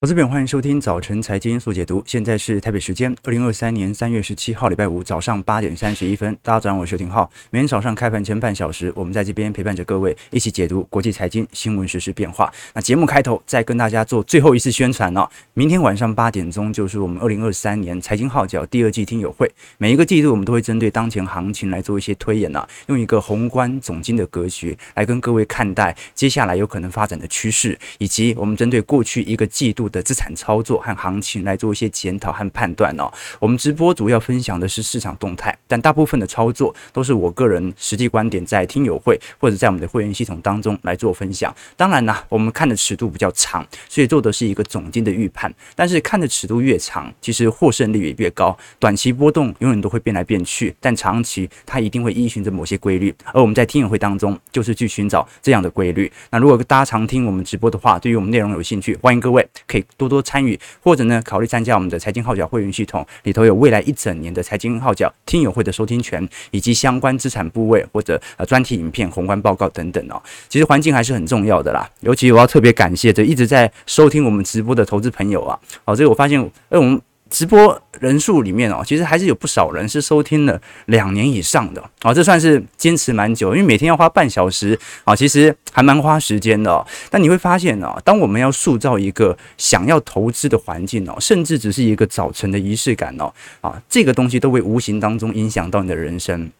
我这边欢迎收听早晨财经速解读，现在是台北时间二零二三年三月十七号礼拜五早上八点三十一分。大家早上好，我是邱廷浩。每天早上开盘前半小时，我们在这边陪伴着各位一起解读国际财经新闻实时变化。那节目开头再跟大家做最后一次宣传哦，明天晚上八点钟就是我们二零二三年财经号角第二季听友会。每一个季度我们都会针对当前行情来做一些推演啊，用一个宏观总经的格局来跟各位看待接下来有可能发展的趋势，以及我们针对过去一个季度的资产操作。和行情来做一些检讨和判断哦。我们直播主要分享的是市场动态，但大部分的操作都是我个人实际观点，在听友会或者在我们的会员系统当中来做分享。当然呢，我们看的尺度比较长，所以做的是一个总经的预判。但是看的尺度越长，其实获胜率也越高。短期波动永远都会变来变去，但长期它一定会依循着某些规律。而我们在听友会当中，就是去寻找这样的规律。那如果大家常听我们直播的话，对于我们内容有兴趣，欢迎各位可以多多参与。或者呢，考虑参加我们的财经号角会员系统，里头有未来一整年的财经号角听友会的收听权，以及相关资产部位或者呃专题影片、宏观报告等等哦。其实环境还是很重要的啦，尤其我要特别感谢这一直在收听我们直播的投资朋友啊。好，这个我发现，哎，我们。直播人数里面哦，其实还是有不少人是收听了两年以上的哦，这算是坚持蛮久，因为每天要花半小时啊，其实还蛮花时间的。但你会发现哦，当我们要塑造一个想要投资的环境哦，甚至只是一个早晨的仪式感哦，啊，这个东西都会无形当中影响到你的人生。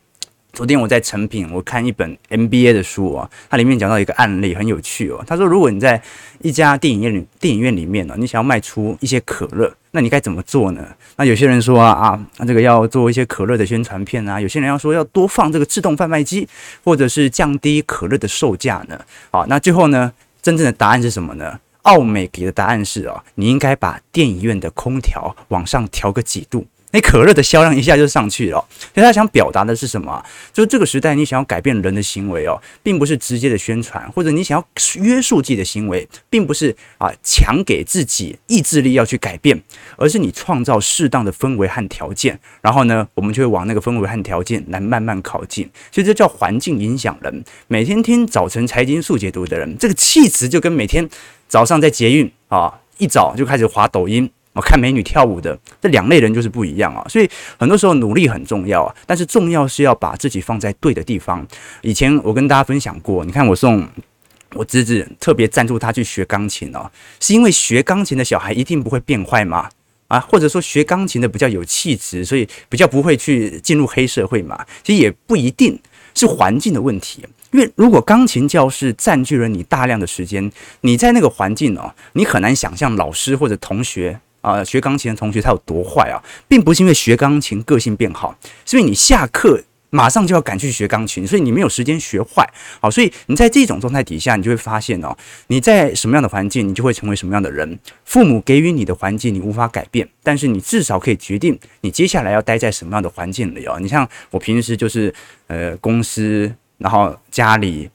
昨天我在成品，我看一本 MBA 的书啊，它里面讲到一个案例很有趣哦。他说，如果你在一家电影院里，电影院里面呢，你想要卖出一些可乐，那你该怎么做呢？那有些人说啊啊，那这个要做一些可乐的宣传片啊，有些人要说要多放这个自动贩卖机，或者是降低可乐的售价呢？好，那最后呢，真正的答案是什么呢？奥美给的答案是啊，你应该把电影院的空调往上调个几度。那可乐的销量一下就上去了，所以他想表达的是什么？就是这个时代，你想要改变人的行为哦，并不是直接的宣传，或者你想要约束自己的行为，并不是啊强给自己意志力要去改变，而是你创造适当的氛围和条件，然后呢，我们就会往那个氛围和条件来慢慢靠近。所以这叫环境影响人。每天听早晨财经速解读的人，这个气质就跟每天早上在捷运啊一早就开始滑抖音。看美女跳舞的这两类人就是不一样啊，所以很多时候努力很重要啊，但是重要是要把自己放在对的地方。以前我跟大家分享过，你看我送我侄子特别赞助他去学钢琴哦，是因为学钢琴的小孩一定不会变坏吗？啊，或者说学钢琴的比较有气质，所以比较不会去进入黑社会嘛？其实也不一定是环境的问题，因为如果钢琴教室占据了你大量的时间，你在那个环境哦，你很难想象老师或者同学。啊，学钢琴的同学他有多坏啊，并不是因为学钢琴个性变好，是因为你下课马上就要赶去学钢琴，所以你没有时间学坏。好，所以你在这种状态底下，你就会发现哦，你在什么样的环境，你就会成为什么样的人。父母给予你的环境，你无法改变，但是你至少可以决定你接下来要待在什么样的环境里哦。你像我平时就是呃公司，然后家里。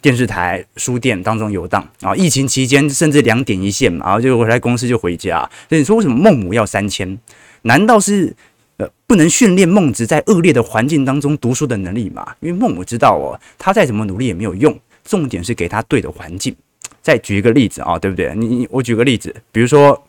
电视台、书店当中游荡啊！疫情期间甚至两点一线嘛，然后就回来公司就回家。所以你说为什么孟母要三迁？难道是呃不能训练孟子在恶劣的环境当中读书的能力吗？因为孟母知道哦，他再怎么努力也没有用，重点是给他对的环境。再举一个例子啊，对不对？你你我举个例子，比如说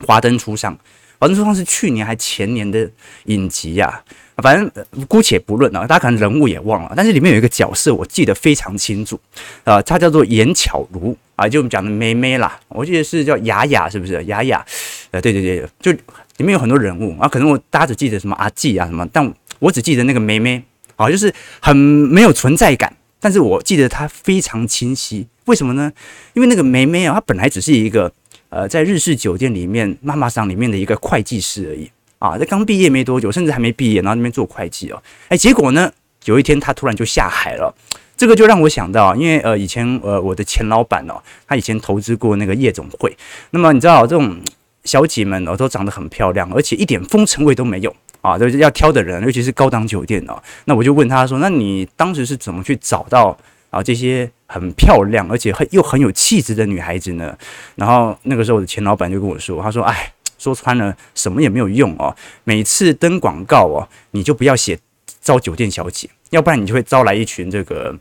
《华灯初上》，《华灯初上》是去年还前年的影集呀、啊。反正姑且不论啊，大家可能人物也忘了，但是里面有一个角色我记得非常清楚，啊，她叫做严巧如啊，就我们讲的妹妹啦，我记得是叫雅雅，是不是？雅雅，呃，对对对，就里面有很多人物啊，可能我大家只记得什么阿季啊什么，但我只记得那个妹妹，啊，就是很没有存在感，但是我记得她非常清晰，为什么呢？因为那个梅梅啊，她本来只是一个呃，在日式酒店里面妈妈桑里面的一个会计师而已。啊，这刚毕业没多久，甚至还没毕业，然后那边做会计哦，哎，结果呢，有一天他突然就下海了，这个就让我想到，因为呃，以前呃，我的前老板哦，他以前投资过那个夜总会，那么你知道这种小姐们哦，都长得很漂亮，而且一点风尘味都没有。啊，就是要挑的人，尤其是高档酒店哦，那我就问他说，那你当时是怎么去找到啊这些很漂亮而且很又很有气质的女孩子呢？然后那个时候我的前老板就跟我说，他说，哎。说穿了，什么也没有用哦。每次登广告哦，你就不要写招酒店小姐，要不然你就会招来一群这个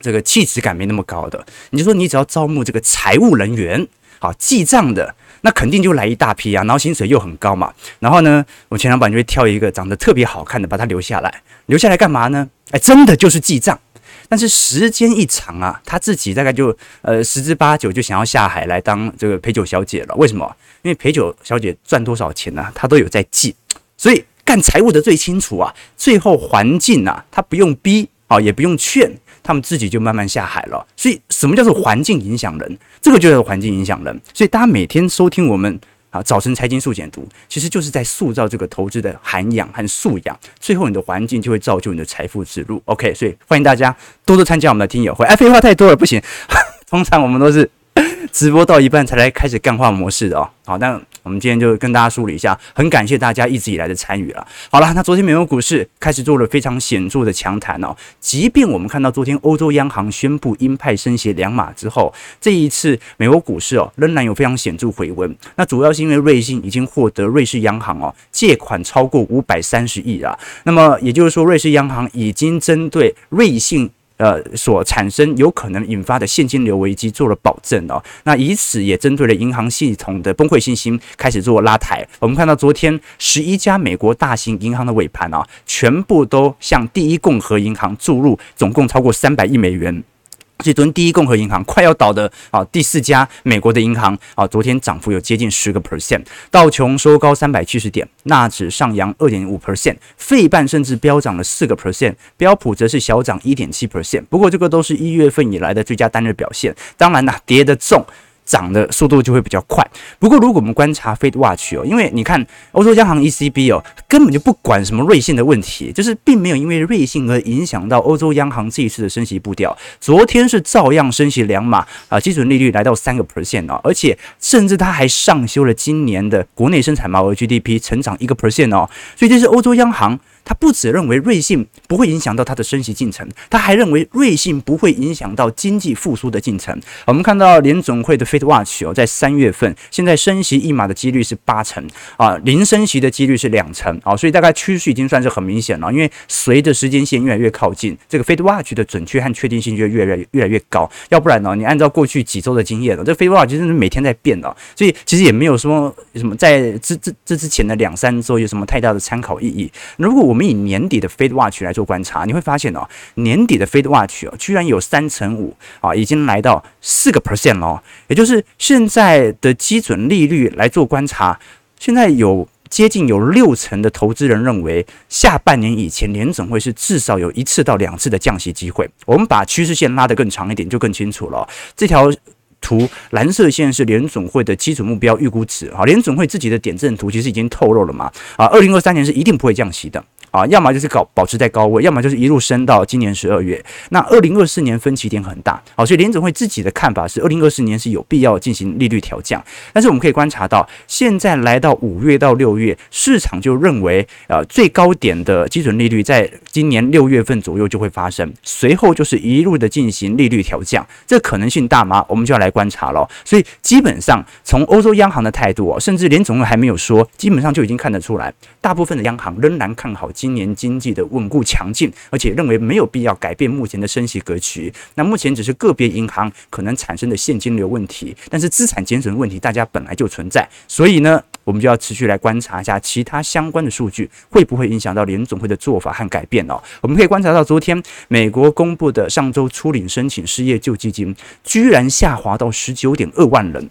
这个气质感没那么高的。你就说你只要招募这个财务人员，好记账的那肯定就来一大批啊，然后薪水又很高嘛，然后呢，我前老板就会挑一个长得特别好看的，把他留下来，留下来干嘛呢？哎，真的就是记账。但是时间一长啊，他自己大概就呃十之八九就想要下海来当这个陪酒小姐了。为什么？因为陪酒小姐赚多少钱呢、他都有在记，所以干财务的最清楚啊。最后环境啊，他不用逼啊，也不用劝，他们自己就慢慢下海了。所以什么叫做环境影响人？这个就叫做环境影响人。所以大家每天收听我们。啊，早晨财经速简读，其实就是在塑造这个投资的涵养和素养，最后你的环境就会造就你的财富之路。OK，所以欢迎大家多多参加我们的听友会。哎，废话太多了，不行，通常我们都是。直播到一半才来开始干话模式的哦，好，那我们今天就跟大家梳理一下，很感谢大家一直以来的参与了。好了，那昨天美国股市开始做了非常显著的强弹哦，即便我们看到昨天欧洲央行宣布鹰派升息两码之后，这一次美国股市哦仍然有非常显著回温。那主要是因为瑞信已经获得瑞士央行哦借款超过五百三十亿啊，那么也就是说瑞士央行已经针对瑞信。呃，所产生有可能引发的现金流危机做了保证哦，那以此也针对了银行系统的崩溃信心开始做拉抬。我们看到昨天十一家美国大型银行的尾盘啊，全部都向第一共和银行注入总共超过三百亿美元。所以昨天第一共和银行快要倒的啊，第四家美国的银行啊，昨天涨幅有接近十个 percent，道琼收高三百七十点，纳指上扬二点五 percent，费半甚至飙涨了四个 percent，标普则是小涨一点七 percent。不过这个都是一月份以来的最佳单日表现，当然啦，跌得重。涨的速度就会比较快。不过，如果我们观察 Fed Watch 哦，因为你看欧洲央行 ECB 哦，根本就不管什么瑞信的问题，就是并没有因为瑞信而影响到欧洲央行这一次的升息步调。昨天是照样升息两码啊，基准利率来到三个 percent 哦，而且甚至它还上修了今年的国内生产毛额 GDP 成长一个 percent 哦，所以这是欧洲央行。他不只认为瑞信不会影响到他的升息进程，他还认为瑞信不会影响到经济复苏的进程。我们看到联总会的 Fed Watch 哦，在三月份，现在升息一码的几率是八成啊，零升息的几率是两成啊，所以大概趋势已经算是很明显了。因为随着时间线越来越靠近，这个 Fed Watch 的准确和确定性就越来越越来越高。要不然呢，你按照过去几周的经验了，这 Fed Watch 真是每天在变的，所以其实也没有说什么在这这这之前的两三周有什么太大的参考意义。如果我们我我们以年底的 Fed Watch 来做观察，你会发现哦，年底的 Fed Watch 哦，居然有三成五啊，已经来到四个 percent 了。也就是现在的基准利率来做观察，现在有接近有六成的投资人认为，下半年以前联准会是至少有一次到两次的降息机会。我们把趋势线拉得更长一点，就更清楚了。这条。图蓝色线是联总会的基准目标预估值啊，联总会自己的点阵图其实已经透露了嘛啊，二零二三年是一定不会降息的啊，要么就是搞保持在高位，要么就是一路升到今年十二月。那二零二四年分歧点很大啊，所以联总会自己的看法是二零二四年是有必要进行利率调降。但是我们可以观察到，现在来到五月到六月，市场就认为呃最高点的基准利率在今年六月份左右就会发生，随后就是一路的进行利率调降，这可能性大吗？我们就要来。观察了，所以基本上从欧洲央行的态度哦，甚至连总会还没有说，基本上就已经看得出来，大部分的央行仍然看好今年经济的稳固强劲，而且认为没有必要改变目前的升息格局。那目前只是个别银行可能产生的现金流问题，但是资产减损问题大家本来就存在，所以呢，我们就要持续来观察一下其他相关的数据会不会影响到联总会的做法和改变哦。我们可以观察到，昨天美国公布的上周初领申请失业救济金居然下滑到十九点二万人，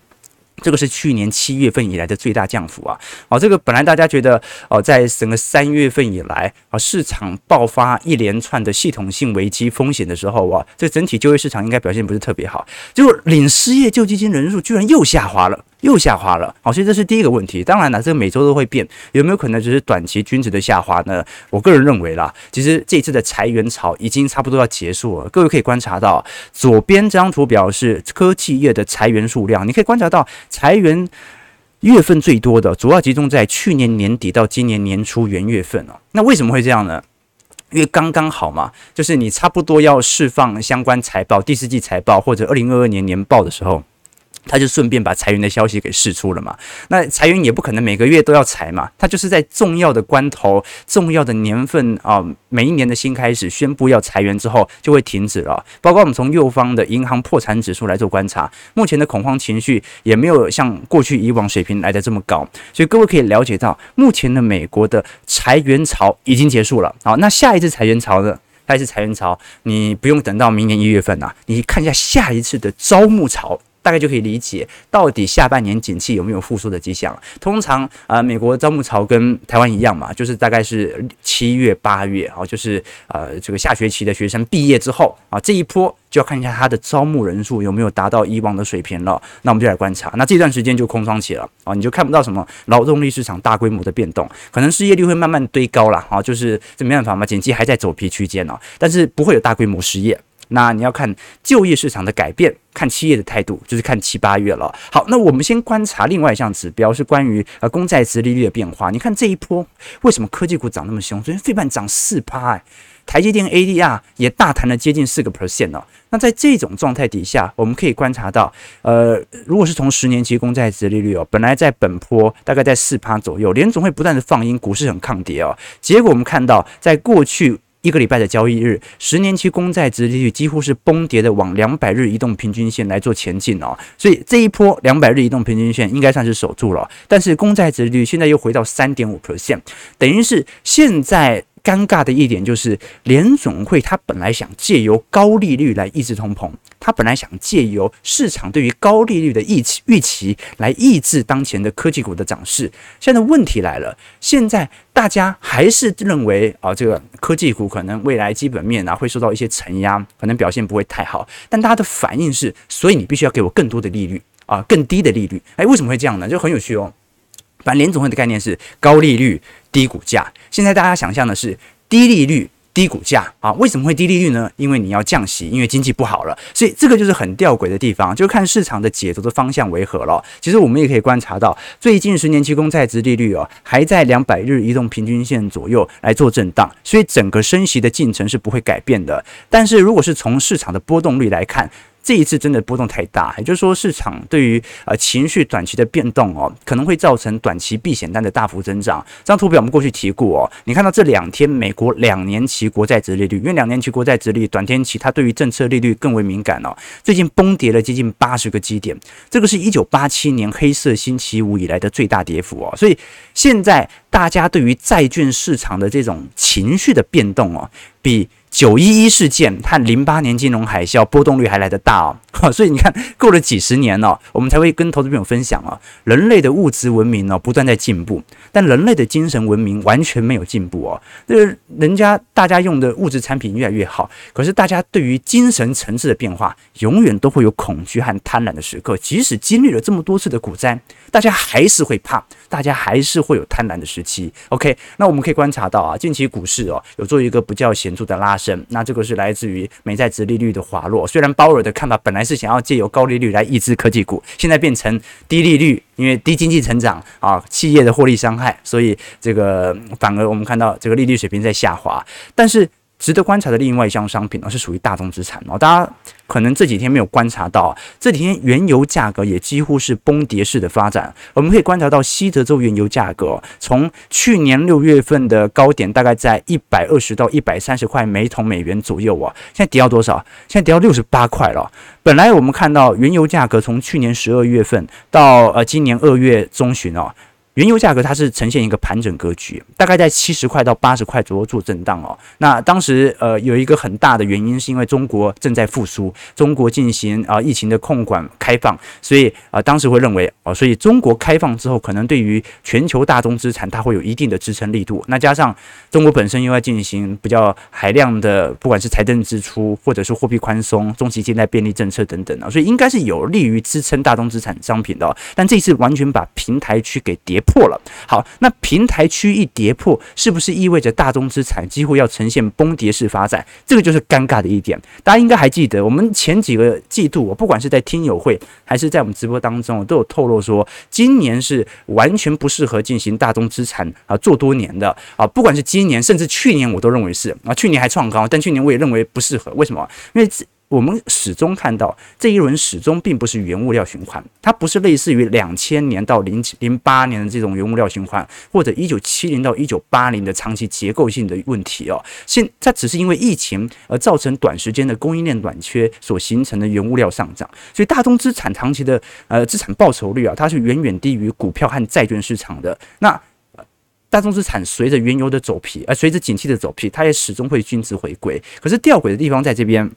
这个是去年七月份以来的最大降幅啊！哦，这个本来大家觉得哦，在整个三月份以来啊，市场爆发一连串的系统性危机风险的时候啊，这整体就业市场应该表现不是特别好，结果领失业救济金人数居然又下滑了。又下滑了，好，所以这是第一个问题。当然了，这个每周都会变，有没有可能只是短期均值的下滑呢？我个人认为啦，其实这次的裁员潮已经差不多要结束了。各位可以观察到，左边这张图表示科技业的裁员数量，你可以观察到裁员月份最多的，主要集中在去年年底到今年年初元月份哦。那为什么会这样呢？因为刚刚好嘛，就是你差不多要释放相关财报，第四季财报或者二零二二年年报的时候。他就顺便把裁员的消息给释出了嘛。那裁员也不可能每个月都要裁嘛，他就是在重要的关头、重要的年份啊，每一年的新开始宣布要裁员之后就会停止了。包括我们从右方的银行破产指数来做观察，目前的恐慌情绪也没有像过去以往水平来的这么高，所以各位可以了解到，目前的美国的裁员潮已经结束了。好，那下一次裁员潮呢？下一次裁员潮，你不用等到明年一月份呐、啊，你看一下下一次的招募潮。大概就可以理解到底下半年景气有没有复苏的迹象。通常啊、呃，美国招募潮跟台湾一样嘛，就是大概是七月八月啊，就是呃这个下学期的学生毕业之后啊，这一波就要看一下他的招募人数有没有达到以往的水平了。那我们就来观察，那这段时间就空窗期了啊，你就看不到什么劳动力市场大规模的变动，可能失业率会慢慢堆高了啊，就是这没办法嘛，景气还在走皮区间哦，但是不会有大规模失业。那你要看就业市场的改变，看企业的态度，就是看七八月了。好，那我们先观察另外一项指标，是关于呃公债殖利率的变化。你看这一波为什么科技股涨那么凶？昨天费半涨四趴，哎，台积电 ADR 也大谈了接近四个 percent 哦。那在这种状态底下，我们可以观察到，呃，如果是从十年期公债殖利率哦，本来在本坡大概在四趴左右，联总会不断的放鹰，股市很抗跌哦。结果我们看到，在过去。一个礼拜的交易日，十年期公债值利率几乎是崩跌的，往两百日移动平均线来做前进哦，所以这一波两百日移动平均线应该算是守住了。但是公债值利率现在又回到三点五 percent，等于是现在。尴尬的一点就是，联总会他本来想借由高利率来抑制通膨，他本来想借由市场对于高利率的预期预期来抑制当前的科技股的涨势。现在问题来了，现在大家还是认为啊，这个科技股可能未来基本面啊会受到一些承压，可能表现不会太好。但大家的反应是，所以你必须要给我更多的利率啊，更低的利率。哎，为什么会这样呢？就很有趣哦。反正联总会的概念是高利率低股价，现在大家想象的是低利率低股价啊？为什么会低利率呢？因为你要降息，因为经济不好了，所以这个就是很吊诡的地方，就看市场的解读的方向为何了。其实我们也可以观察到，最近十年期公债殖利率哦，还在两百日移动平均线左右来做震荡，所以整个升息的进程是不会改变的。但是如果是从市场的波动率来看，这一次真的波动太大，也就是说，市场对于呃情绪短期的变动哦，可能会造成短期避险单的大幅增长。这张图表我们过去提过哦，你看到这两天美国两年期国债殖利率，因为两年期国债殖利率短天期它对于政策利率更为敏感哦，最近崩跌了接近八十个基点，这个是一九八七年黑色星期五以来的最大跌幅哦，所以现在大家对于债券市场的这种情绪的变动哦，比。九一一事件和零八年金融海啸波动率还来得大哦，所以你看，过了几十年了，我们才会跟投资朋友分享啊，人类的物质文明呢不断在进步，但人类的精神文明完全没有进步哦。这个人家大家用的物质产品越来越好，可是大家对于精神层次的变化，永远都会有恐惧和贪婪的时刻。即使经历了这么多次的股灾，大家还是会怕，大家还是会有贪婪的时期。OK，那我们可以观察到啊，近期股市哦有做一个比较显著的拉升。那这个是来自于美债值利率的滑落。虽然鲍尔的看法本来是想要借由高利率来抑制科技股，现在变成低利率，因为低经济成长啊，企业的获利伤害，所以这个反而我们看到这个利率水平在下滑。但是值得观察的另外一项商品呢，是属于大宗资产哦，大家。可能这几天没有观察到，这几天原油价格也几乎是崩跌式的发展。我们可以观察到西德州原油价格从去年六月份的高点，大概在一百二十到一百三十块每桶美元左右啊，现在跌到多少？现在跌到六十八块了。本来我们看到原油价格从去年十二月份到呃今年二月中旬哦。原油价格它是呈现一个盘整格局，大概在七十块到八十块左右做震荡哦。那当时呃有一个很大的原因是因为中国正在复苏，中国进行啊疫情的控管开放，所以啊当时会认为哦，所以中国开放之后，可能对于全球大宗资产它会有一定的支撑力度。那加上中国本身又要进行比较海量的不管是财政支出或者是货币宽松、中期借贷便利政策等等啊，所以应该是有利于支撑大宗资产商品的。但这次完全把平台区给跌破了，好，那平台区一跌破，是不是意味着大宗资产几乎要呈现崩跌式发展？这个就是尴尬的一点。大家应该还记得，我们前几个季度，我不管是在听友会还是在我们直播当中，都有透露说，今年是完全不适合进行大宗资产啊做多年的啊。不管是今年，甚至去年，我都认为是啊。去年还创高，但去年我也认为不适合。为什么？因为我们始终看到这一轮始终并不是原物料循环，它不是类似于两千年到零零八年的这种原物料循环，或者一九七零到一九八零的长期结构性的问题哦。现它只是因为疫情而造成短时间的供应链短缺所形成的原物料上涨，所以大宗资产长期的呃资产报酬率啊，它是远远低于股票和债券市场的。那大宗资产随着原油的走皮，而随着景气的走皮，它也始终会均值回归。可是吊诡的地方在这边。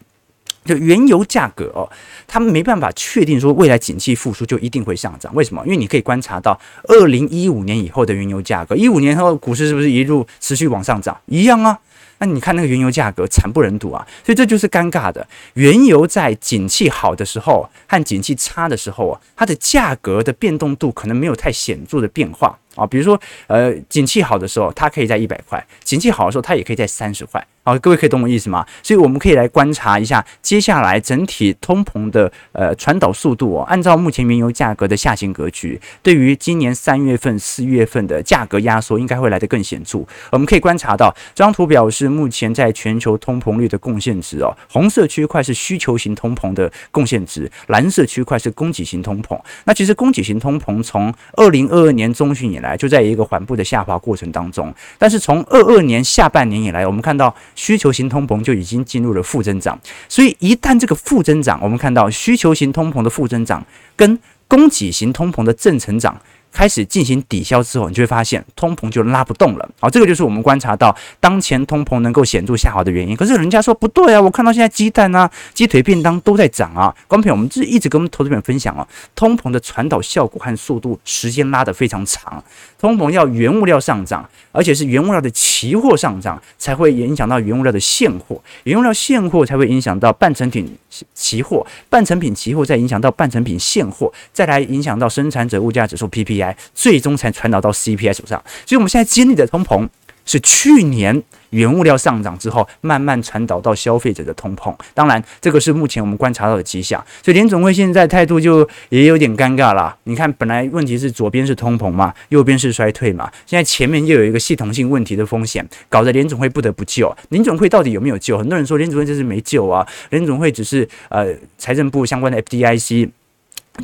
就原油价格哦，他们没办法确定说未来景气复苏就一定会上涨。为什么？因为你可以观察到二零一五年以后的原油价格，一五年后股市是不是一路持续往上涨？一样啊。那你看那个原油价格惨不忍睹啊，所以这就是尴尬的。原油在景气好的时候和景气差的时候啊，它的价格的变动度可能没有太显著的变化。啊，比如说，呃，景气好的时候，它可以在一百块；景气好的时候，它也可以在三十块。好，各位可以懂我意思吗？所以我们可以来观察一下接下来整体通膨的呃传导速度哦。按照目前原油价格的下行格局，对于今年三月份、四月份的价格压缩，应该会来得更显著。我们可以观察到，这张图表示目前在全球通膨率的贡献值哦。红色区块是需求型通膨的贡献值，蓝色区块是供给型通膨。那其实供给型通膨从二零二二年中旬以来就在一个缓步的下滑过程当中，但是从二二年下半年以来，我们看到需求型通膨就已经进入了负增长，所以一旦这个负增长，我们看到需求型通膨的负增长跟供给型通膨的正成长。开始进行抵消之后，你就会发现通膨就拉不动了。好，这个就是我们观察到当前通膨能够显著下滑的原因。可是人家说不对啊，我看到现在鸡蛋啊、鸡腿便当都在涨啊。观众朋友，我们这一直跟我们投资朋友分享啊，通膨的传导效果和速度时间拉得非常长。通膨要原物料上涨，而且是原物料的期货上涨，才会影响到原物料的现货，原物料现货才会影响到半成品期货，半成品期货再影响到半成品现货，再来影响到生产者物价指数 PPI。最终才传导到 CPI 手上，所以我们现在经历的通膨是去年原物料上涨之后慢慢传导到消费者的通膨。当然，这个是目前我们观察到的迹象。所以联总会现在态度就也有点尴尬了。你看，本来问题是左边是通膨嘛，右边是衰退嘛，现在前面又有一个系统性问题的风险，搞得联总会不得不救。联总会到底有没有救？很多人说联总会这是没救啊，联总会只是呃财政部相关的 FDIC。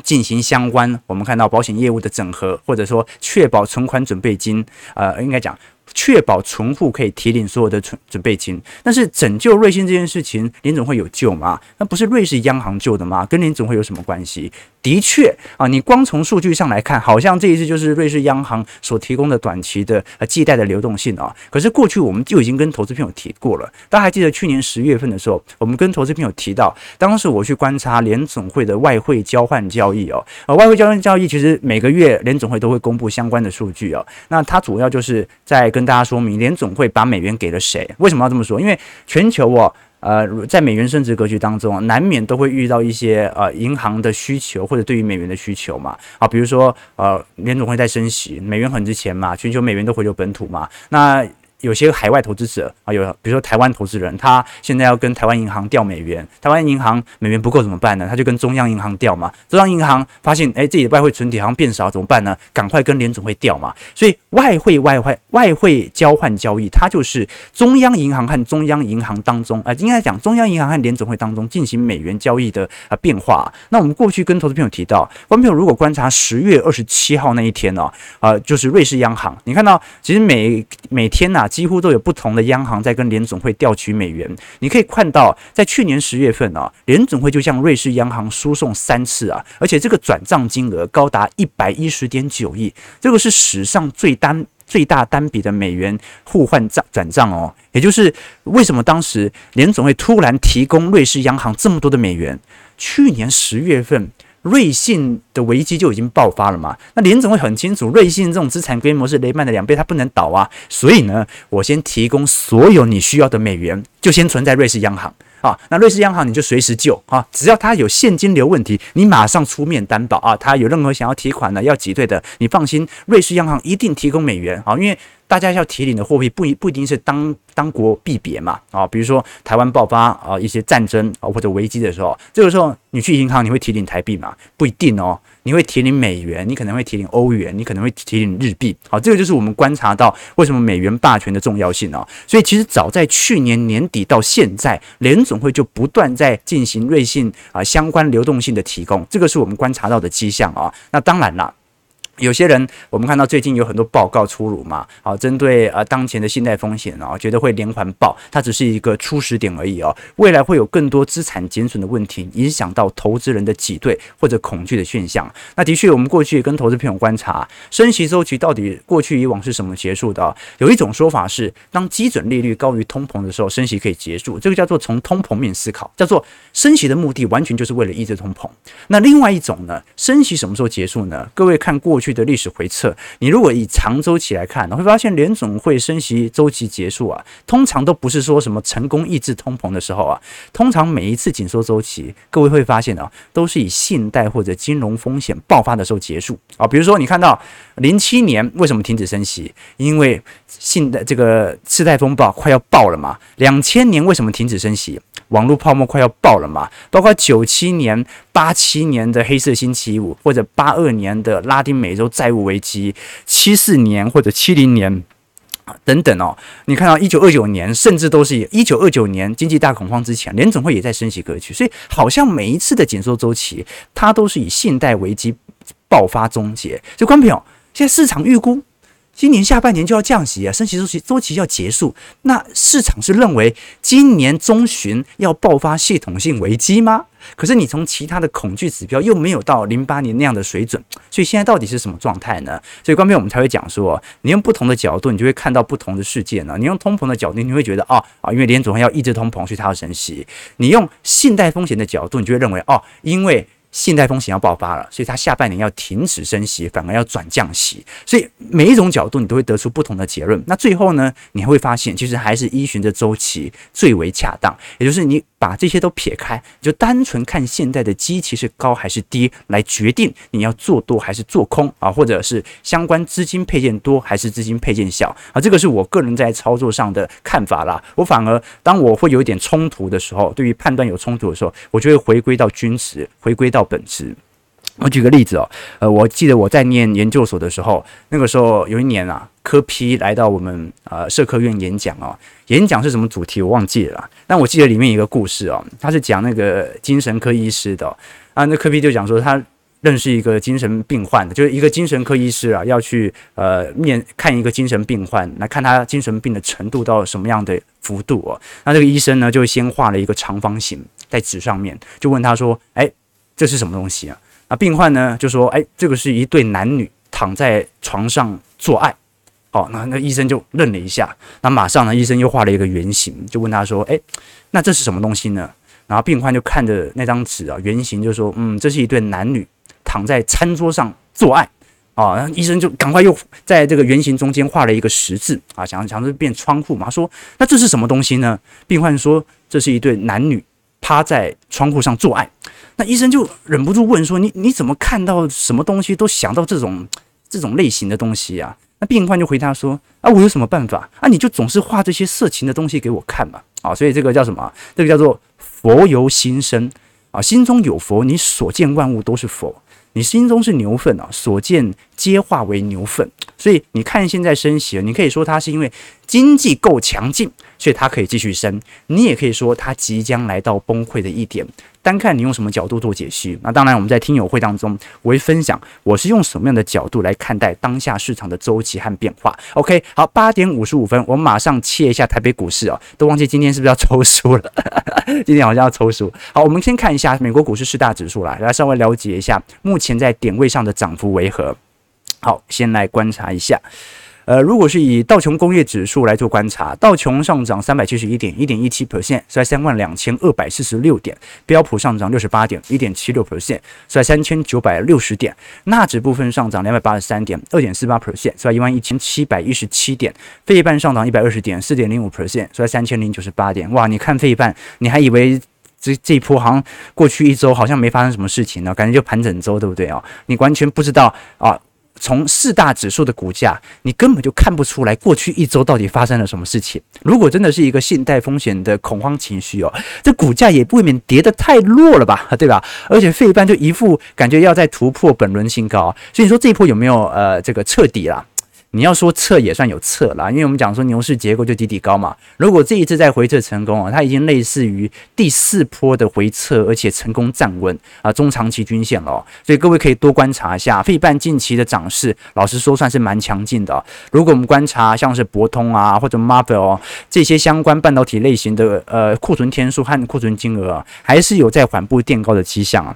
进行相关，我们看到保险业务的整合，或者说确保存款准备金，呃，应该讲。确保存户可以提领所有的存准备金，但是拯救瑞信这件事情，联总会有救吗？那不是瑞士央行救的吗？跟联总会有什么关系？的确啊，你光从数据上来看，好像这一次就是瑞士央行所提供的短期的呃借贷的流动性啊。可是过去我们就已经跟投资朋友提过了，大家还记得去年十月份的时候，我们跟投资朋友提到，当时我去观察联总会的外汇交换交易哦，呃，外汇交换交易其实每个月联总会都会公布相关的数据哦。那它主要就是在跟大家说明，联总会把美元给了谁？为什么要这么说？因为全球哦，呃，在美元升值格局当中，难免都会遇到一些呃银行的需求或者对于美元的需求嘛。啊，比如说呃，联总会在升息，美元很值钱嘛，全球美元都回流本土嘛，那。有些海外投资者啊，有比如说台湾投资人，他现在要跟台湾银行调美元，台湾银行美元不够怎么办呢？他就跟中央银行调嘛。中央银行发现，哎，自己的外汇存底好像变少，怎么办呢？赶快跟联总会调嘛。所以外汇外汇外汇交换交易，它就是中央银行和中央银行当中，啊，应该讲中央银行和联总会当中进行美元交易的啊变化。那我们过去跟投资朋友提到，观众朋友如果观察十月二十七号那一天呢，啊，就是瑞士央行，你看到其实每每天呐、啊。几乎都有不同的央行在跟联总会调取美元。你可以看到，在去年十月份啊，联总会就向瑞士央行输送三次啊，而且这个转账金额高达一百一十点九亿，这个是史上最单最大单笔的美元互换账转账哦。也就是为什么当时联总会突然提供瑞士央行这么多的美元？去年十月份。瑞信的危机就已经爆发了嘛？那联总会很清楚，瑞信这种资产规模是雷曼的两倍，它不能倒啊。所以呢，我先提供所有你需要的美元，就先存在瑞士央行啊。那瑞士央行你就随时救啊，只要它有现金流问题，你马上出面担保啊。它有任何想要提款的、要挤兑的，你放心，瑞士央行一定提供美元啊。因为大家要提领的货币不一不一定是当当国币别嘛啊，比如说台湾爆发啊一些战争啊或者危机的时候，这个时候你去银行你会提领台币吗？不一定哦，你会提领美元，你可能会提领欧元，你可能会提领日币。好，这个就是我们观察到为什么美元霸权的重要性啊。所以其实早在去年年底到现在，联总会就不断在进行瑞信啊相关流动性的提供，这个是我们观察到的迹象啊。那当然了。有些人，我们看到最近有很多报告出炉嘛，好，针对啊当前的信贷风险啊，觉得会连环爆，它只是一个初始点而已哦，未来会有更多资产减损的问题，影响到投资人的挤兑或者恐惧的现象。那的确，我们过去跟投资朋友观察，升息周期到底过去以往是什么结束的？有一种说法是，当基准利率高于通膨的时候，升息可以结束，这个叫做从通膨面思考，叫做升息的目的完全就是为了抑制通膨。那另外一种呢，升息什么时候结束呢？各位看过去。去的历史回测，你如果以长周期来看，你会发现联总会升息周期结束啊，通常都不是说什么成功抑制通膨的时候啊，通常每一次紧缩周期，各位会发现啊，都是以信贷或者金融风险爆发的时候结束啊。比如说，你看到零七年为什么停止升息？因为信贷这个次贷风暴快要爆了嘛。两千年为什么停止升息？网络泡沫快要爆了嘛，包括九七年、八七年的黑色星期五，或者八二年的拉丁美洲债务危机，七四年或者七零年等等哦。你看到一九二九年，甚至都是一九二九年经济大恐慌之前，联总会也在升息格局，所以好像每一次的紧缩周期，它都是以信贷危机爆发终结。所以，观众朋友，现在市场预估。今年下半年就要降息啊，升息周期周期要结束，那市场是认为今年中旬要爆发系统性危机吗？可是你从其他的恐惧指标又没有到零八年那样的水准，所以现在到底是什么状态呢？所以观众我们才会讲说，你用不同的角度，你就会看到不同的世界呢。你用通膨的角度，你会觉得哦啊，因为联准会要抑制通膨，所以它要升息。你用信贷风险的角度，你就会认为哦，因为。信贷风险要爆发了，所以他下半年要停止升息，反而要转降息。所以每一种角度你都会得出不同的结论。那最后呢，你会发现，其实还是依循着周期最为恰当，也就是你。把这些都撇开，就单纯看现在的基期是高还是低，来决定你要做多还是做空啊，或者是相关资金配件多还是资金配件小啊，这个是我个人在操作上的看法啦。我反而当我会有一点冲突的时候，对于判断有冲突的时候，我就会回归到均值，回归到本质。我举个例子哦，呃，我记得我在念研究所的时候，那个时候有一年啊，柯批来到我们呃社科院演讲哦，演讲是什么主题我忘记了，但我记得里面一个故事哦，他是讲那个精神科医师的啊，那柯批就讲说他认识一个精神病患的，就是一个精神科医师啊，要去呃面看一个精神病患，来看他精神病的程度到什么样的幅度哦，那这个医生呢就先画了一个长方形在纸上面，就问他说，哎，这是什么东西啊？啊，病患呢就说：“哎，这个是一对男女躺在床上做爱。”哦，那那医生就愣了一下，那马上呢，医生又画了一个圆形，就问他说：“哎，那这是什么东西呢？”然后病患就看着那张纸啊，圆形就说：“嗯，这是一对男女躺在餐桌上做爱。”啊，然后医生就赶快又在这个圆形中间画了一个十字啊，想想着变窗户嘛。说：“那这是什么东西呢？”病患说：“这是一对男女趴在窗户上做爱。”那医生就忍不住问说：“你你怎么看到什么东西都想到这种这种类型的东西啊？”那病患就回答说：“啊，我有什么办法啊？你就总是画这些色情的东西给我看嘛。”啊，所以这个叫什么？这个叫做佛由心生啊，心中有佛，你所见万物都是佛；你心中是牛粪啊，所见皆化为牛粪。所以你看现在升息，你可以说它是因为经济够强劲，所以它可以继续升；你也可以说它即将来到崩溃的一点。单看你用什么角度做解析，那当然我们在听友会当中，我会分享我是用什么样的角度来看待当下市场的周期和变化。OK，好，八点五十五分，我们马上切一下台北股市哦，都忘记今天是不是要抽书了？今天好像要抽书。好，我们先看一下美国股市四大指数来，来稍微了解一下目前在点位上的涨幅为何。好，先来观察一下。呃，如果是以道琼工业指数来做观察，道琼上涨三百七十一点，一点一七 percent，在三万两千二百四十六点；标普上涨六十八点，一点七六 percent，在三千九百六十点；纳指部分上涨两百八十三点，二点四八 percent，在一万一千七百一十七点；费半上涨一百二十点，四点零五 percent，在三千零九十八点。哇，你看费半，你还以为这这一波好像过去一周好像没发生什么事情呢，感觉就盘整周，对不对啊？你完全不知道啊。从四大指数的股价，你根本就看不出来过去一周到底发生了什么事情。如果真的是一个信贷风险的恐慌情绪哦，这股价也未免跌得太弱了吧，对吧？而且费半就一副感觉要再突破本轮新高，所以说这一波有没有呃这个彻底了？你要说测也算有测啦，因为我们讲说牛市结构就底底高嘛。如果这一次再回测成功啊，它已经类似于第四波的回测，而且成功站稳啊中长期均线了。所以各位可以多观察一下，费半近期的涨势，老实说算是蛮强劲的。如果我们观察像是博通啊或者 Marvell 这些相关半导体类型的呃库存天数和库存金额，还是有在缓步垫高的迹象啊。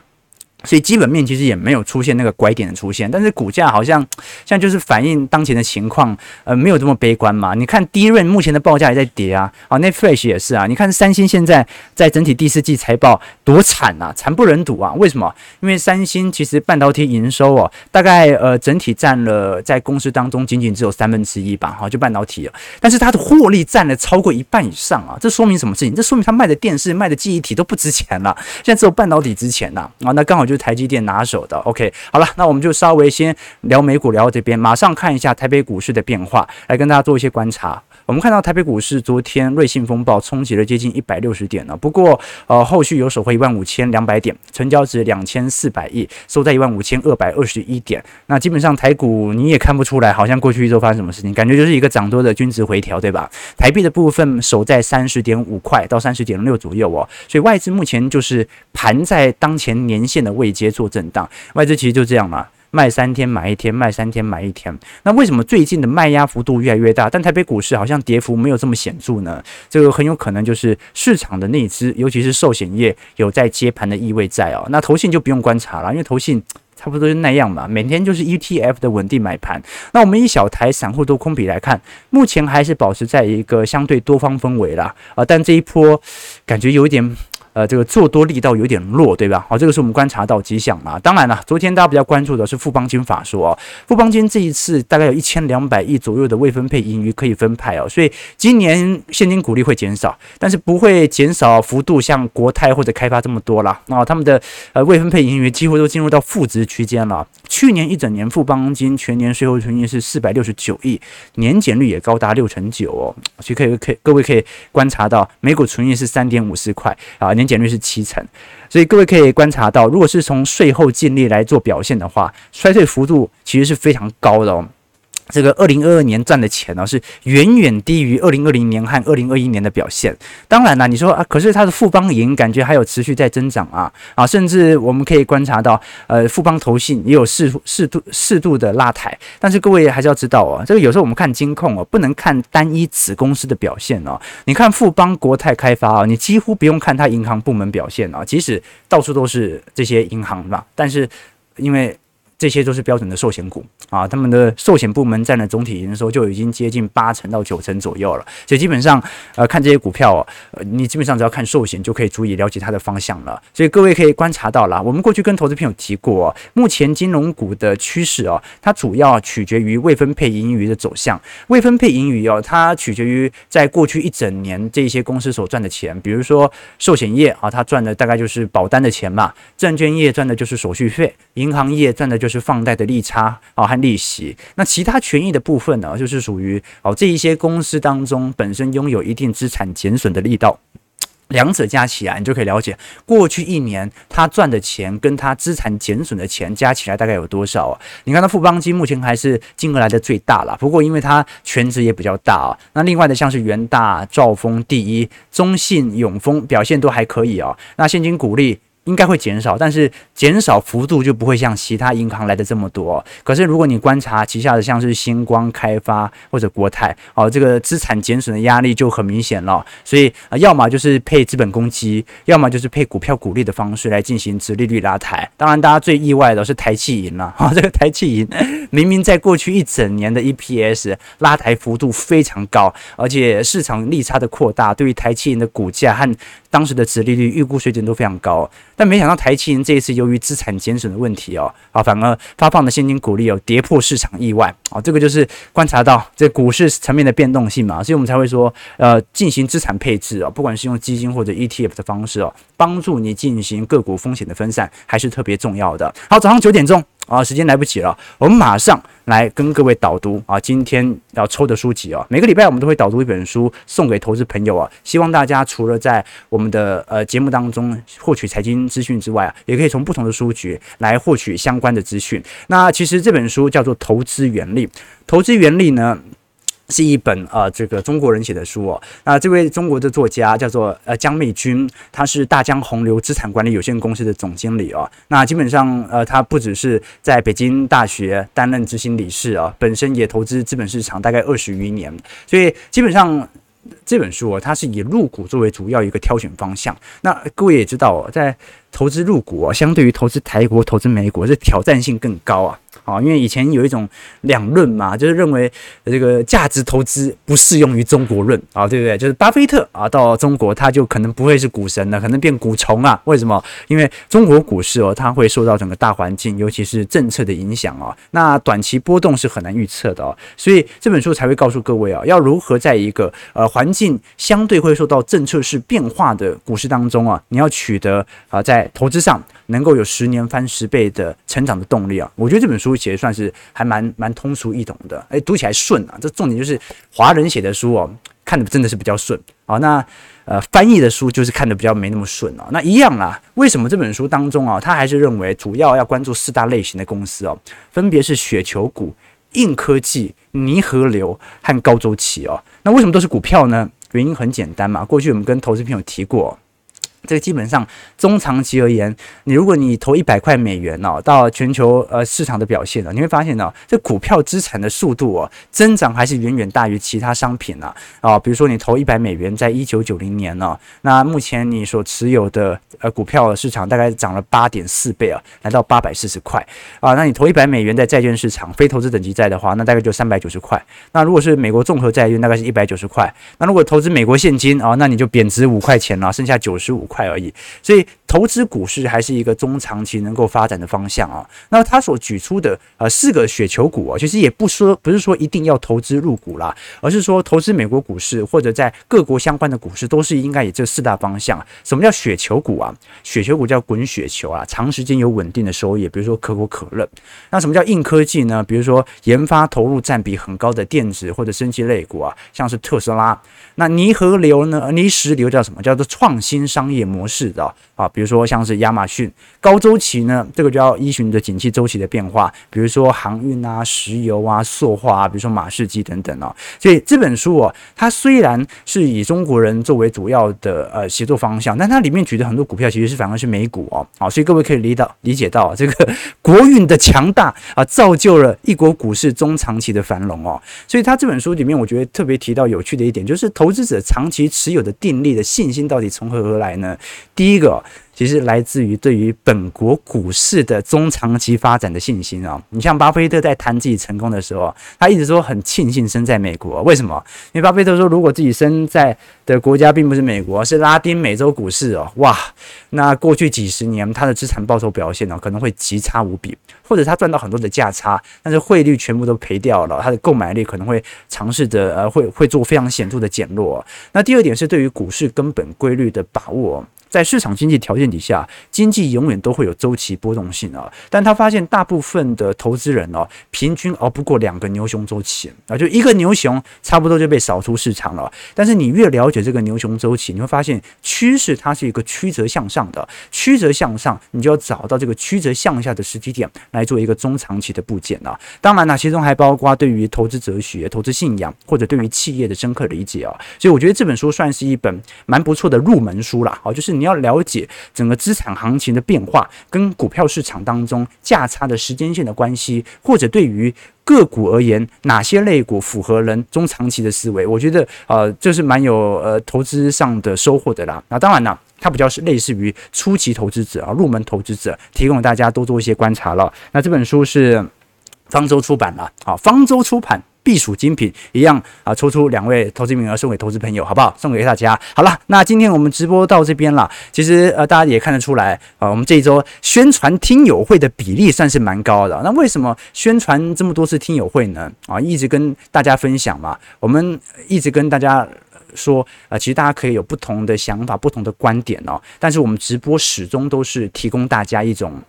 所以基本面其实也没有出现那个拐点的出现，但是股价好像 像就是反映当前的情况，呃，没有这么悲观嘛。你看 DRAM 目前的报价也在跌啊，啊，NAND Flash 也是啊。你看三星现在在整体第四季财报多惨啊，惨不忍睹啊。为什么？因为三星其实半导体营收哦，大概呃整体占了在公司当中仅仅只有三分之一吧，哈，就半导体了。但是它的获利占了超过一半以上啊，这说明什么事情？这说明它卖的电视、卖的记忆体都不值钱了，现在只有半导体值钱了啊，那刚好。就就是台积电拿手的，OK，好了，那我们就稍微先聊美股，聊到这边，马上看一下台北股市的变化，来跟大家做一些观察。我们看到台北股市昨天瑞信风暴冲击了接近一百六十点了，不过呃后续有守回一万五千两百点，成交值两千四百亿，收在一万五千二百二十一点。那基本上台股你也看不出来，好像过去一周发生什么事情，感觉就是一个涨多的均值回调，对吧？台币的部分守在三十点五块到三十点六左右哦，所以外资目前就是盘在当前年线的位阶做震荡，外资其实就这样嘛。卖三天买一天，卖三天买一天。那为什么最近的卖压幅度越来越大，但台北股市好像跌幅没有这么显著呢？这个很有可能就是市场的内资，尤其是寿险业有在接盘的意味在哦。那投信就不用观察了，因为投信差不多是那样嘛，每天就是 ETF 的稳定买盘。那我们以小台散户多空比来看，目前还是保持在一个相对多方氛围啦啊，但这一波感觉有一点。呃，这个做多力道有点弱，对吧？好，这个是我们观察到迹象啊。当然了，昨天大家比较关注的是富邦金法说哦，富邦金这一次大概有一千两百亿左右的未分配盈余可以分派哦，所以今年现金股利会减少，但是不会减少幅度像国泰或者开发这么多了。那他们的呃未分配盈余几乎都进入到负值区间了。去年一整年富邦金全年税后纯益是四百六十九亿，年减率也高达六成九哦，所以可以可以各位可以观察到，每股纯益是三点五四块啊。年减率是七成，所以各位可以观察到，如果是从税后净利来做表现的话，衰退幅度其实是非常高的哦。这个二零二二年赚的钱呢，是远远低于二零二零年和二零二一年的表现。当然啦，你说啊，可是它的富邦银感觉还有持续在增长啊啊，甚至我们可以观察到，呃，富邦投信也有适适度适度的拉抬。但是各位还是要知道哦，这个有时候我们看金控哦，不能看单一子公司的表现哦。你看富邦、国泰开发啊，你几乎不用看它银行部门表现啊，即使到处都是这些银行嘛，但是因为。这些都是标准的寿险股啊，他们的寿险部门占了总体营收就已经接近八成到九成左右了，所以基本上呃看这些股票，呃你基本上只要看寿险就可以足以了解它的方向了。所以各位可以观察到了，我们过去跟投资朋友提过，目前金融股的趋势哦，它主要取决于未分配盈余的走向。未分配盈余哦，它取决于在过去一整年这些公司所赚的钱，比如说寿险业啊，它赚的大概就是保单的钱嘛；证券业赚的就是手续费；银行业赚的就是。是放贷的利差啊和利息，那其他权益的部分呢，就是属于哦这一些公司当中本身拥有一定资产减损的力道，两者加起来，你就可以了解过去一年他赚的钱跟他资产减损的钱加起来大概有多少啊？你看，他富邦金目前还是金额来的最大了，不过因为它权值也比较大啊。那另外的像是元大、兆丰、第一、中信、永丰表现都还可以啊。那现金股利。应该会减少，但是减少幅度就不会像其他银行来的这么多。可是如果你观察旗下的像是星光开发或者国泰，哦，这个资产减损的压力就很明显了。所以啊，要么就是配资本公积，要么就是配股票股利的方式来进行殖利率拉抬。当然，大家最意外的是台企银了啊，这个台企银明明在过去一整年的 EPS 拉抬幅度非常高，而且市场利差的扩大，对于台企银的股价和当时的殖利率预估水准都非常高。但没想到台积电这一次由于资产减损的问题哦，啊，反而发放的现金股利哦跌破市场意外啊，这个就是观察到这股市层面的变动性嘛，所以我们才会说，呃，进行资产配置哦，不管是用基金或者 ETF 的方式哦，帮助你进行个股风险的分散，还是特别重要的。好，早上九点钟。啊，时间来不及了，我们马上来跟各位导读啊，今天要抽的书籍啊，每个礼拜我们都会导读一本书送给投资朋友啊，希望大家除了在我们的呃节目当中获取财经资讯之外啊，也可以从不同的书籍来获取相关的资讯。那其实这本书叫做《投资原理》，投资原理呢。是一本呃，这个中国人写的书哦。那这位中国的作家叫做呃姜美军，他是大江洪流资产管理有限公司的总经理哦。那基本上呃，他不只是在北京大学担任执行理事啊，本身也投资资本市场大概二十余年，所以基本上这本书哦，它是以入股作为主要一个挑选方向。那各位也知道，在投资入股哦，相对于投资台国、投资美国，这挑战性更高啊。啊，因为以前有一种两论嘛，就是认为这个价值投资不适用于中国论啊，对不对？就是巴菲特啊，到中国他就可能不会是股神了，可能变股虫啊？为什么？因为中国股市哦，它会受到整个大环境，尤其是政策的影响啊。那短期波动是很难预测的哦，所以这本书才会告诉各位啊，要如何在一个呃环境相对会受到政策式变化的股市当中啊，你要取得啊在投资上。能够有十年翻十倍的成长的动力啊！我觉得这本书其实算是还蛮蛮通俗易懂的，诶、读起来顺啊。这重点就是华人写的书哦，看的真的是比较顺啊。那呃，翻译的书就是看的比较没那么顺啊。那一样啊，为什么这本书当中啊，他还是认为主要要关注四大类型的公司哦，分别是雪球股、硬科技、泥河流和高周期哦。那为什么都是股票呢？原因很简单嘛。过去我们跟投资朋友提过。这个基本上中长期而言，你如果你投一百块美元哦，到全球呃市场的表现呢，你会发现呢，这股票资产的速度哦，增长还是远远大于其他商品呢啊。比如说你投一百美元，在一九九零年呢，那目前你所持有的呃股票市场大概涨了八点四倍啊，来到八百四十块啊。那你投一百美元在债券市场非投资等级债的话，那大概就三百九十块。那如果是美国综合债券，大概是一百九十块。那如果投资美国现金啊，那你就贬值五块钱了，剩下九十五。块而已，所以投资股市还是一个中长期能够发展的方向啊。那他所举出的呃四个雪球股啊，其实也不说不是说一定要投资入股啦，而是说投资美国股市或者在各国相关的股市都是应该以这四大方向。什么叫雪球股啊？雪球股叫滚雪球啊，长时间有稳定的收益，比如说可口可乐。那什么叫硬科技呢？比如说研发投入占比很高的电子或者生技类股啊，像是特斯拉。那泥河流呢？泥石流叫什么？叫做创新商业模式的啊，比如说像是亚马逊。高周期呢，这个就要依循着景气周期的变化，比如说航运啊、石油啊、塑化啊，比如说马士基等等啊。所以这本书哦，它虽然是以中国人作为主要的呃协作方向，但它里面举的很多股票其实是反而是美股哦。啊，所以各位可以理到理解到这个 国运的强大啊，造就了一国股市中长期的繁荣哦。所以他这本书里面，我觉得特别提到有趣的一点就是。投资者长期持有的定力的信心到底从何而来呢？第一个。其实来自于对于本国股市的中长期发展的信心啊！你像巴菲特在谈自己成功的时候，他一直说很庆幸生在美国。为什么？因为巴菲特说，如果自己生在的国家并不是美国，是拉丁美洲股市哦，哇，那过去几十年他的资产报酬表现呢，可能会极差无比，或者他赚到很多的价差，但是汇率全部都赔掉了，他的购买力可能会尝试着呃会会做非常显著的减弱。那第二点是对于股市根本规律的把握。在市场经济条件底下，经济永远都会有周期波动性啊。但他发现大部分的投资人哦，平均熬不过两个牛熊周期啊，就一个牛熊差不多就被扫出市场了。但是你越了解这个牛熊周期，你会发现趋势它是一个曲折向上的，曲折向上，你就要找到这个曲折向下的时机点来做一个中长期的布局啊。当然了，其中还包括对于投资哲学、投资信仰或者对于企业的深刻理解啊。所以我觉得这本书算是一本蛮不错的入门书啦。啊，就是。你要了解整个资产行情的变化，跟股票市场当中价差的时间线的关系，或者对于个股而言，哪些类股符合人中长期的思维？我觉得呃，这是蛮有呃投资上的收获的啦。那当然了，它比较是类似于初级投资者啊，入门投资者，提供大家多做一些观察了。那这本书是方舟出版了，啊，方舟出版。必属精品一样啊！抽出两位投资名额送给投资朋友，好不好？送给大家。好了，那今天我们直播到这边了。其实呃，大家也看得出来啊，我们这一周宣传听友会的比例算是蛮高的。那为什么宣传这么多次听友会呢？啊，一直跟大家分享嘛。我们一直跟大家说啊，其实大家可以有不同的想法、不同的观点哦。但是我们直播始终都是提供大家一种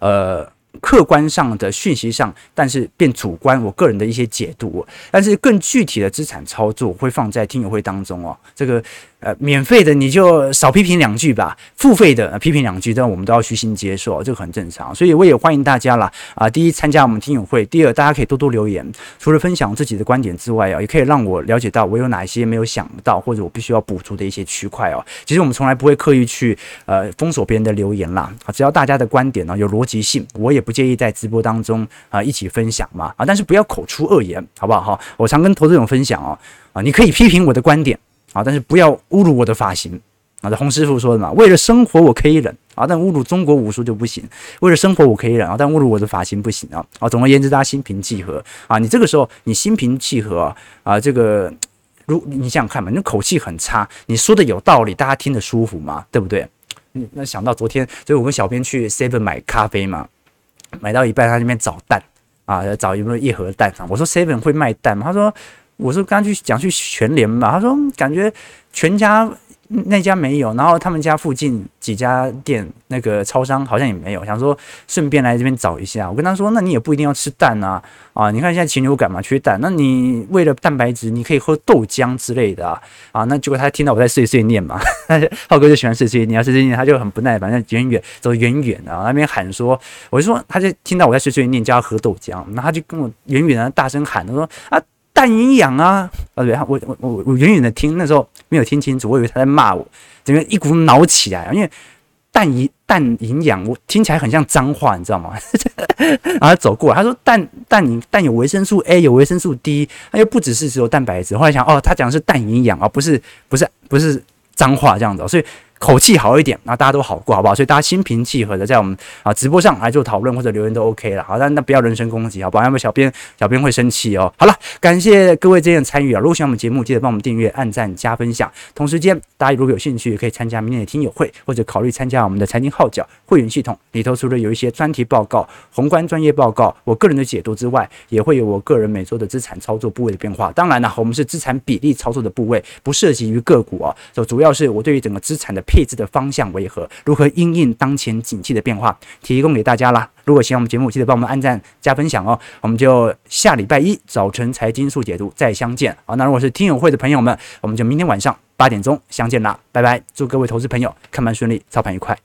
呃。客观上的讯息上，但是变主观，我个人的一些解读，但是更具体的资产操作会放在听友会当中哦。这个呃，免费的你就少批评两句吧，付费的批评两句，但我们都要虚心接受，这个很正常。所以我也欢迎大家啦啊！第一，参加我们听友会；第二，大家可以多多留言，除了分享自己的观点之外啊，也可以让我了解到我有哪些没有想到或者我必须要补足的一些区块哦。其实我们从来不会刻意去呃封锁别人的留言啦啊，只要大家的观点呢有逻辑性，我也不介意在直播当中啊一起分享嘛啊，但是不要口出恶言，好不好哈？我常跟投资者分享哦啊，你可以批评我的观点。啊，但是不要侮辱我的发型啊！这洪师傅说的嘛，为了生活我可以忍啊，但侮辱中国武术就不行。为了生活我可以忍啊，但侮辱我的发型不行啊！啊，总而言之，大家心平气和啊。你这个时候你心平气和啊，这个如你想想看嘛，你口气很差，你说的有道理，大家听得舒服吗？对不对？那想到昨天，所以我跟小编去 Seven 买咖啡嘛，买到一半他那边找蛋啊，找有没有一盒蛋啊？我说 Seven 会卖蛋吗？他说。我说刚去讲去全联嘛，他说感觉全家那家没有，然后他们家附近几家店那个超商好像也没有，想说顺便来这边找一下。我跟他说，那你也不一定要吃蛋啊，啊，你看现在禽流感嘛，缺蛋，那你为了蛋白质，你可以喝豆浆之类的啊，啊，那结果他听到我在碎碎念嘛，浩哥就喜欢碎碎念，碎碎念他就很不耐烦，那远远走远远的啊，那边喊说，我就说他就听到我在碎碎念，叫他喝豆浆，那他就跟我远远的大声喊，他说啊。蛋营养啊！啊对，我我我我远远的听，那时候没有听清楚，我以为他在骂我，整个一股脑起来，因为蛋营蛋营养，我听起来很像脏话，你知道吗？然后走过来，他说蛋蛋营蛋有维生素 A，有维生素 D，他又不只是只有蛋白质。后来想，哦，他讲的是蛋营养啊，不是不是不是脏话这样子，所以。口气好一点，那大家都好过，好不好？所以大家心平气和的在我们啊直播上来做讨论或者留言都 OK 了。好，但那不要人身攻击，好不好？要不小编小编会生气哦。好了，感谢各位今天的参与啊！如果喜欢我们节目，记得帮我们订阅、按赞、加分享。同时间，大家如果有兴趣，可以参加明天的听友会，或者考虑参加我们的财经号角会员系统。里头除了有一些专题报告、宏观专业报告、我个人的解读之外，也会有我个人每周的资产操作部位的变化。当然了，我们是资产比例操作的部位，不涉及于个股啊。就主要是我对于整个资产的配置的方向。为何？如何因应当前景气的变化，提供给大家啦。如果喜欢我们节目，记得帮我们按赞加分享哦。我们就下礼拜一早晨财经速解读再相见。好，那如果是听友会的朋友们，我们就明天晚上八点钟相见啦，拜拜！祝各位投资朋友看盘顺利，操盘愉快。